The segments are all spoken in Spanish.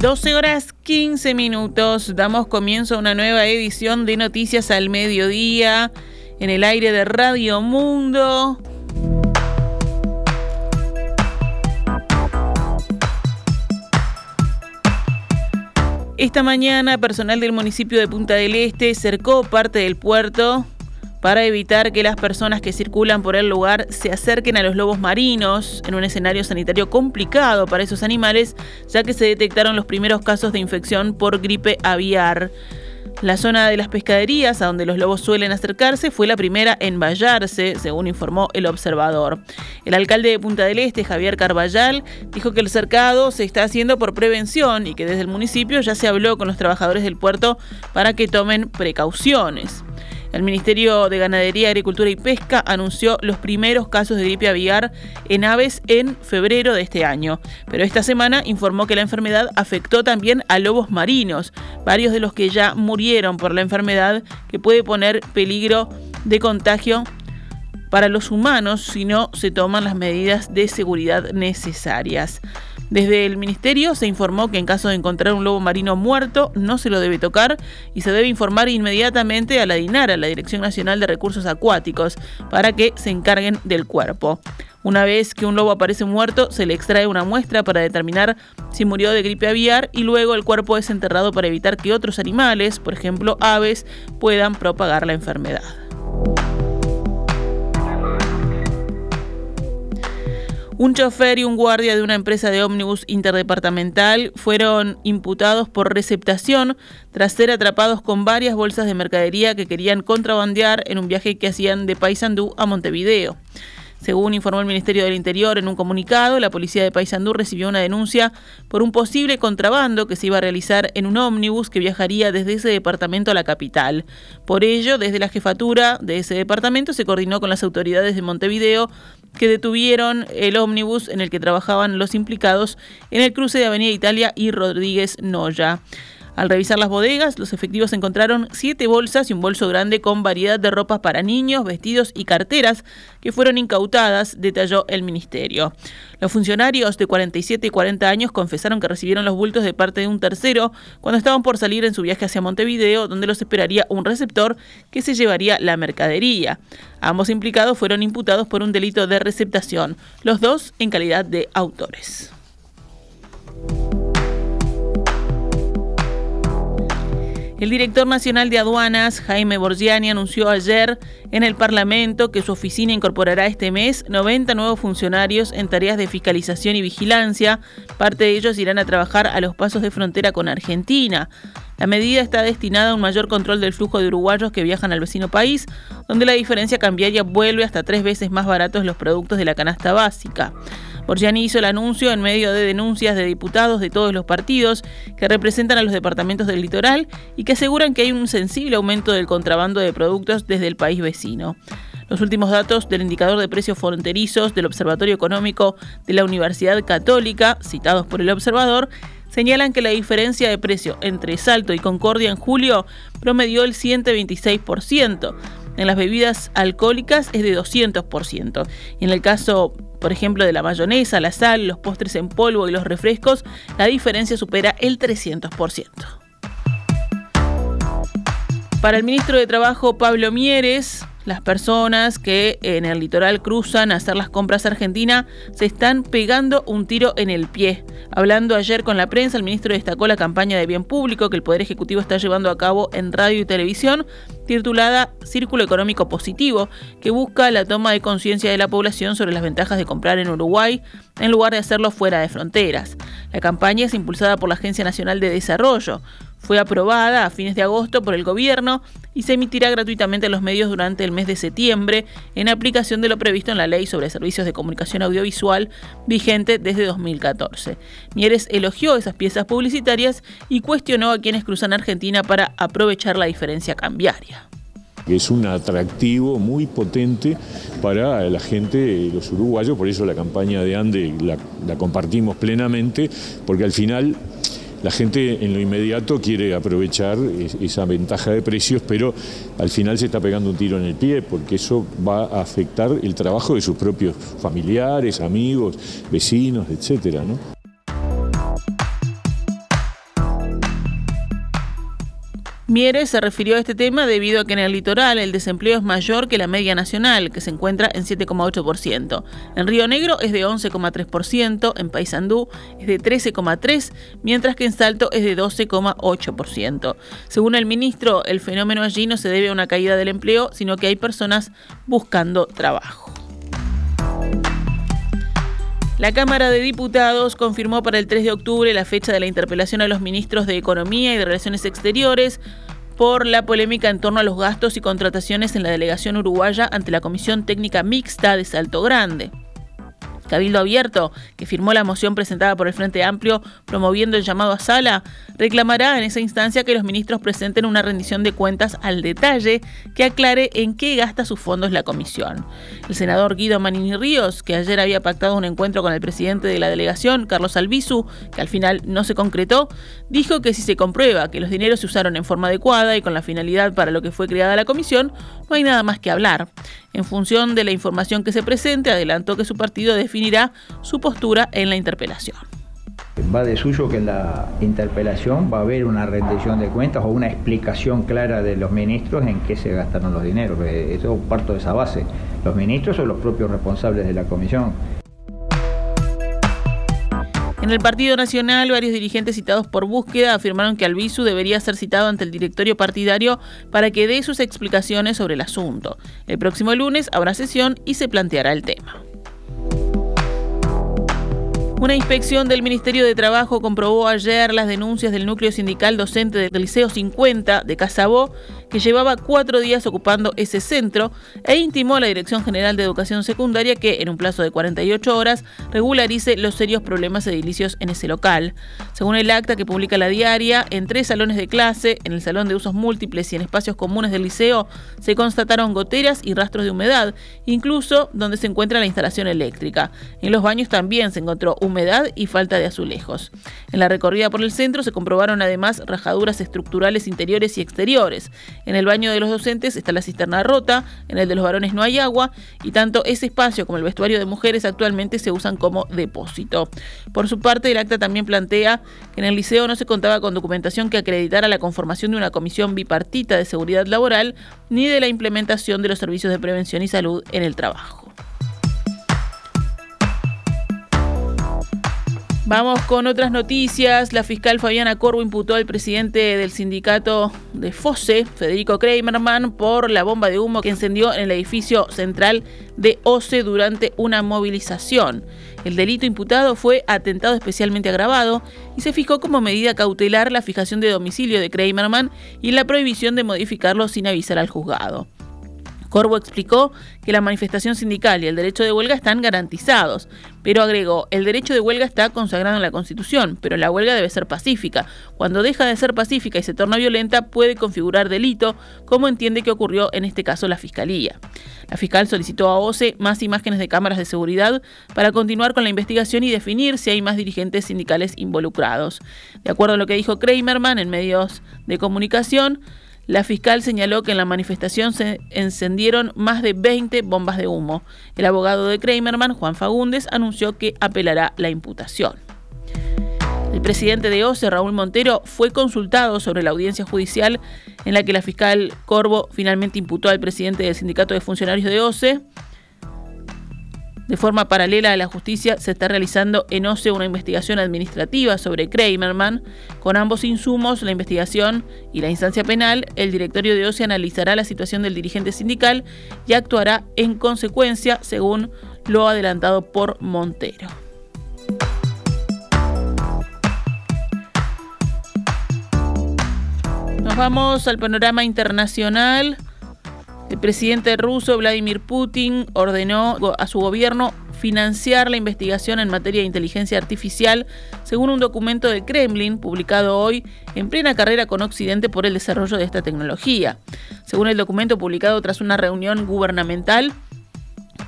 12 horas 15 minutos. Damos comienzo a una nueva edición de Noticias al Mediodía en el aire de Radio Mundo. Esta mañana, personal del municipio de Punta del Este cercó parte del puerto para evitar que las personas que circulan por el lugar se acerquen a los lobos marinos en un escenario sanitario complicado para esos animales, ya que se detectaron los primeros casos de infección por gripe aviar. La zona de las pescaderías, a donde los lobos suelen acercarse, fue la primera en vallarse, según informó el observador. El alcalde de Punta del Este, Javier Carballal, dijo que el cercado se está haciendo por prevención y que desde el municipio ya se habló con los trabajadores del puerto para que tomen precauciones. El Ministerio de Ganadería, Agricultura y Pesca anunció los primeros casos de gripe aviar en aves en febrero de este año, pero esta semana informó que la enfermedad afectó también a lobos marinos, varios de los que ya murieron por la enfermedad que puede poner peligro de contagio para los humanos si no se toman las medidas de seguridad necesarias. Desde el ministerio se informó que en caso de encontrar un lobo marino muerto no se lo debe tocar y se debe informar inmediatamente a la DINARA, la Dirección Nacional de Recursos Acuáticos, para que se encarguen del cuerpo. Una vez que un lobo aparece muerto, se le extrae una muestra para determinar si murió de gripe aviar y luego el cuerpo es enterrado para evitar que otros animales, por ejemplo aves, puedan propagar la enfermedad. Un chofer y un guardia de una empresa de ómnibus interdepartamental fueron imputados por receptación tras ser atrapados con varias bolsas de mercadería que querían contrabandear en un viaje que hacían de Paysandú a Montevideo. Según informó el Ministerio del Interior en un comunicado, la policía de Paysandú recibió una denuncia por un posible contrabando que se iba a realizar en un ómnibus que viajaría desde ese departamento a la capital. Por ello, desde la jefatura de ese departamento se coordinó con las autoridades de Montevideo que detuvieron el ómnibus en el que trabajaban los implicados en el cruce de Avenida Italia y Rodríguez Noya. Al revisar las bodegas, los efectivos encontraron siete bolsas y un bolso grande con variedad de ropas para niños, vestidos y carteras que fueron incautadas, detalló el ministerio. Los funcionarios de 47 y 40 años confesaron que recibieron los bultos de parte de un tercero cuando estaban por salir en su viaje hacia Montevideo, donde los esperaría un receptor que se llevaría la mercadería. Ambos implicados fueron imputados por un delito de receptación, los dos en calidad de autores. El director nacional de aduanas, Jaime Borgiani, anunció ayer en el Parlamento que su oficina incorporará este mes 90 nuevos funcionarios en tareas de fiscalización y vigilancia. Parte de ellos irán a trabajar a los pasos de frontera con Argentina. La medida está destinada a un mayor control del flujo de uruguayos que viajan al vecino país, donde la diferencia cambiaria vuelve hasta tres veces más baratos los productos de la canasta básica. Borgiani hizo el anuncio en medio de denuncias de diputados de todos los partidos que representan a los departamentos del litoral y que aseguran que hay un sensible aumento del contrabando de productos desde el país vecino. Los últimos datos del indicador de precios fronterizos del Observatorio Económico de la Universidad Católica, citados por el observador, señalan que la diferencia de precio entre Salto y Concordia en julio promedió el 126%. En las bebidas alcohólicas es de 200%. Y en el caso por ejemplo, de la mayonesa, la sal, los postres en polvo y los refrescos, la diferencia supera el 300%. Para el ministro de Trabajo, Pablo Mieres, las personas que en el litoral cruzan a hacer las compras a Argentina se están pegando un tiro en el pie. Hablando ayer con la prensa, el ministro destacó la campaña de bien público que el Poder Ejecutivo está llevando a cabo en radio y televisión, titulada Círculo Económico Positivo, que busca la toma de conciencia de la población sobre las ventajas de comprar en Uruguay en lugar de hacerlo fuera de fronteras. La campaña es impulsada por la Agencia Nacional de Desarrollo. Fue aprobada a fines de agosto por el gobierno y se emitirá gratuitamente a los medios durante el mes de septiembre en aplicación de lo previsto en la Ley sobre Servicios de Comunicación Audiovisual vigente desde 2014. Mieres elogió esas piezas publicitarias y cuestionó a quienes cruzan Argentina para aprovechar la diferencia cambiaria. Es un atractivo muy potente para la gente, los uruguayos, por eso la campaña de ANDE la, la compartimos plenamente, porque al final la gente en lo inmediato quiere aprovechar esa ventaja de precios, pero al final se está pegando un tiro en el pie porque eso va a afectar el trabajo de sus propios familiares, amigos, vecinos, etcétera, Mieres se refirió a este tema debido a que en el litoral el desempleo es mayor que la media nacional, que se encuentra en 7,8%. En Río Negro es de 11,3%, en Paysandú es de 13,3%, mientras que en Salto es de 12,8%. Según el ministro, el fenómeno allí no se debe a una caída del empleo, sino que hay personas buscando trabajo. La Cámara de Diputados confirmó para el 3 de octubre la fecha de la interpelación a los ministros de Economía y de Relaciones Exteriores por la polémica en torno a los gastos y contrataciones en la delegación uruguaya ante la Comisión Técnica Mixta de Salto Grande. Cabildo Abierto, que firmó la moción presentada por el Frente Amplio promoviendo el llamado a sala, reclamará en esa instancia que los ministros presenten una rendición de cuentas al detalle que aclare en qué gasta sus fondos la comisión. El senador Guido Manini Ríos, que ayer había pactado un encuentro con el presidente de la delegación, Carlos Albizu, que al final no se concretó, dijo que si se comprueba que los dineros se usaron en forma adecuada y con la finalidad para lo que fue creada la comisión, no hay nada más que hablar. En función de la información que se presente, adelantó que su partido definirá su postura en la interpelación. Va de suyo que en la interpelación va a haber una rendición de cuentas o una explicación clara de los ministros en qué se gastaron los dineros. Eso parto de esa base. Los ministros son los propios responsables de la comisión. En el Partido Nacional, varios dirigentes citados por búsqueda afirmaron que Albizu debería ser citado ante el directorio partidario para que dé sus explicaciones sobre el asunto. El próximo lunes habrá sesión y se planteará el tema. Una inspección del Ministerio de Trabajo comprobó ayer las denuncias del núcleo sindical docente del Liceo 50 de Casabó, que llevaba cuatro días ocupando ese centro, e intimó a la Dirección General de Educación Secundaria que, en un plazo de 48 horas, regularice los serios problemas edilicios en ese local. Según el acta que publica la diaria, en tres salones de clase, en el salón de usos múltiples y en espacios comunes del liceo, se constataron goteras y rastros de humedad, incluso donde se encuentra la instalación eléctrica. En los baños también se encontró humedad y falta de azulejos. En la recorrida por el centro se comprobaron además rajaduras estructurales interiores y exteriores. En el baño de los docentes está la cisterna rota, en el de los varones no hay agua y tanto ese espacio como el vestuario de mujeres actualmente se usan como depósito. Por su parte, el acta también plantea que en el liceo no se contaba con documentación que acreditara la conformación de una comisión bipartita de seguridad laboral ni de la implementación de los servicios de prevención y salud en el trabajo. Vamos con otras noticias. La fiscal Fabiana Corvo imputó al presidente del sindicato de FOSE, Federico Kramerman, por la bomba de humo que encendió en el edificio central de OCE durante una movilización. El delito imputado fue atentado especialmente agravado y se fijó como medida cautelar la fijación de domicilio de Kramerman y la prohibición de modificarlo sin avisar al juzgado. Corvo explicó que la manifestación sindical y el derecho de huelga están garantizados, pero agregó, el derecho de huelga está consagrado en la Constitución, pero la huelga debe ser pacífica. Cuando deja de ser pacífica y se torna violenta, puede configurar delito, como entiende que ocurrió en este caso la Fiscalía. La fiscal solicitó a OCE más imágenes de cámaras de seguridad para continuar con la investigación y definir si hay más dirigentes sindicales involucrados. De acuerdo a lo que dijo Kramerman en medios de comunicación, la fiscal señaló que en la manifestación se encendieron más de 20 bombas de humo. El abogado de Kramerman, Juan Fagundes, anunció que apelará la imputación. El presidente de OCE, Raúl Montero, fue consultado sobre la audiencia judicial en la que la fiscal Corvo finalmente imputó al presidente del sindicato de funcionarios de OCE de forma paralela a la justicia, se está realizando en OCE una investigación administrativa sobre Kramerman. Con ambos insumos, la investigación y la instancia penal, el directorio de OCE analizará la situación del dirigente sindical y actuará en consecuencia, según lo adelantado por Montero. Nos vamos al panorama internacional. El presidente ruso Vladimir Putin ordenó a su gobierno financiar la investigación en materia de inteligencia artificial, según un documento del Kremlin publicado hoy en plena carrera con Occidente por el desarrollo de esta tecnología. Según el documento publicado tras una reunión gubernamental,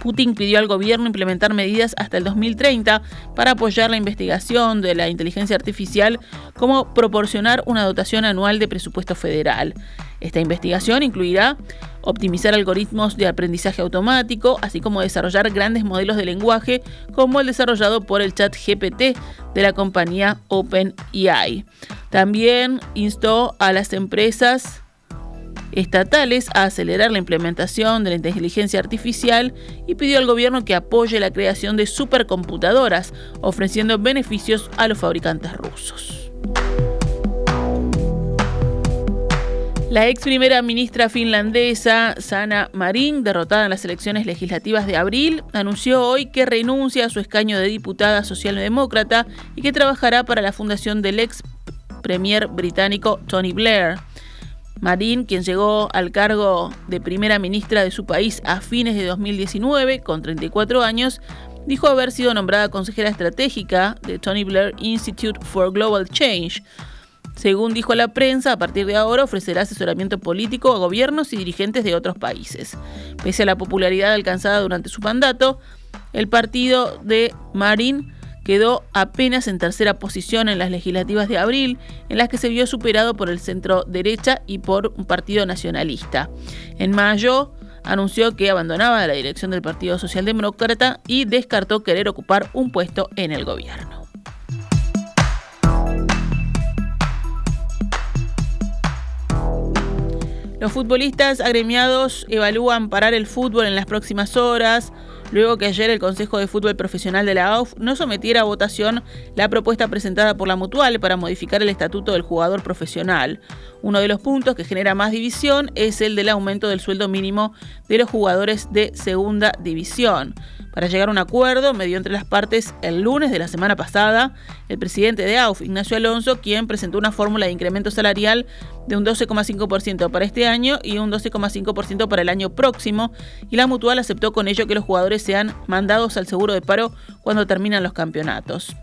Putin pidió al gobierno implementar medidas hasta el 2030 para apoyar la investigación de la inteligencia artificial, como proporcionar una dotación anual de presupuesto federal. Esta investigación incluirá optimizar algoritmos de aprendizaje automático, así como desarrollar grandes modelos de lenguaje como el desarrollado por el chat GPT de la compañía OpenAI. También instó a las empresas estatales a acelerar la implementación de la inteligencia artificial y pidió al gobierno que apoye la creación de supercomputadoras, ofreciendo beneficios a los fabricantes rusos. La ex primera ministra finlandesa, Sana Marin, derrotada en las elecciones legislativas de abril, anunció hoy que renuncia a su escaño de diputada socialdemócrata y que trabajará para la fundación del ex premier británico Tony Blair. Marín, quien llegó al cargo de primera ministra de su país a fines de 2019, con 34 años, dijo haber sido nombrada consejera estratégica de Tony Blair Institute for Global Change, según dijo la prensa, a partir de ahora ofrecerá asesoramiento político a gobiernos y dirigentes de otros países. Pese a la popularidad alcanzada durante su mandato, el partido de Marin quedó apenas en tercera posición en las legislativas de abril, en las que se vio superado por el centro derecha y por un partido nacionalista. En mayo anunció que abandonaba la dirección del Partido Socialdemócrata y descartó querer ocupar un puesto en el gobierno. Los futbolistas agremiados evalúan parar el fútbol en las próximas horas, luego que ayer el Consejo de Fútbol Profesional de la AUF no sometiera a votación la propuesta presentada por la Mutual para modificar el estatuto del jugador profesional. Uno de los puntos que genera más división es el del aumento del sueldo mínimo de los jugadores de segunda división. Para llegar a un acuerdo, medio entre las partes el lunes de la semana pasada, el presidente de AUF, Ignacio Alonso, quien presentó una fórmula de incremento salarial de un 12,5% para este año y un 12,5% para el año próximo, y la mutual aceptó con ello que los jugadores sean mandados al seguro de paro cuando terminan los campeonatos.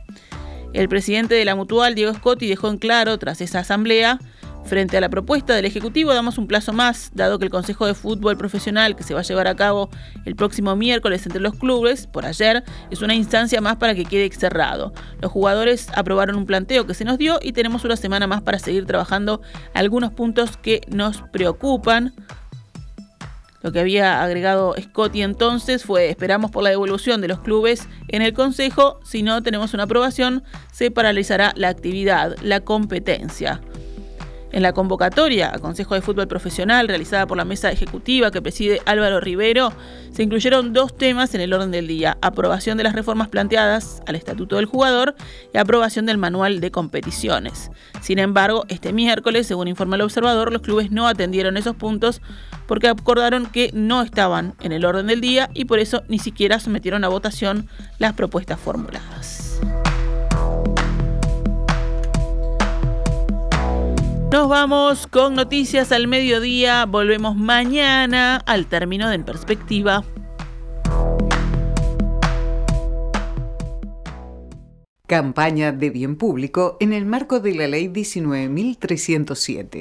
El presidente de la mutual, Diego Scotti, dejó en claro, tras esa asamblea, Frente a la propuesta del Ejecutivo damos un plazo más, dado que el Consejo de Fútbol Profesional que se va a llevar a cabo el próximo miércoles entre los clubes, por ayer, es una instancia más para que quede cerrado. Los jugadores aprobaron un planteo que se nos dio y tenemos una semana más para seguir trabajando algunos puntos que nos preocupan. Lo que había agregado Scotty entonces fue esperamos por la devolución de los clubes en el Consejo, si no tenemos una aprobación se paralizará la actividad, la competencia. En la convocatoria a Consejo de Fútbol Profesional realizada por la mesa ejecutiva que preside Álvaro Rivero, se incluyeron dos temas en el orden del día, aprobación de las reformas planteadas al Estatuto del Jugador y aprobación del Manual de Competiciones. Sin embargo, este miércoles, según informa el observador, los clubes no atendieron esos puntos porque acordaron que no estaban en el orden del día y por eso ni siquiera sometieron a votación las propuestas formuladas. Nos vamos con noticias al mediodía. Volvemos mañana al término de En Perspectiva. Campaña de bien público en el marco de la Ley 19.307.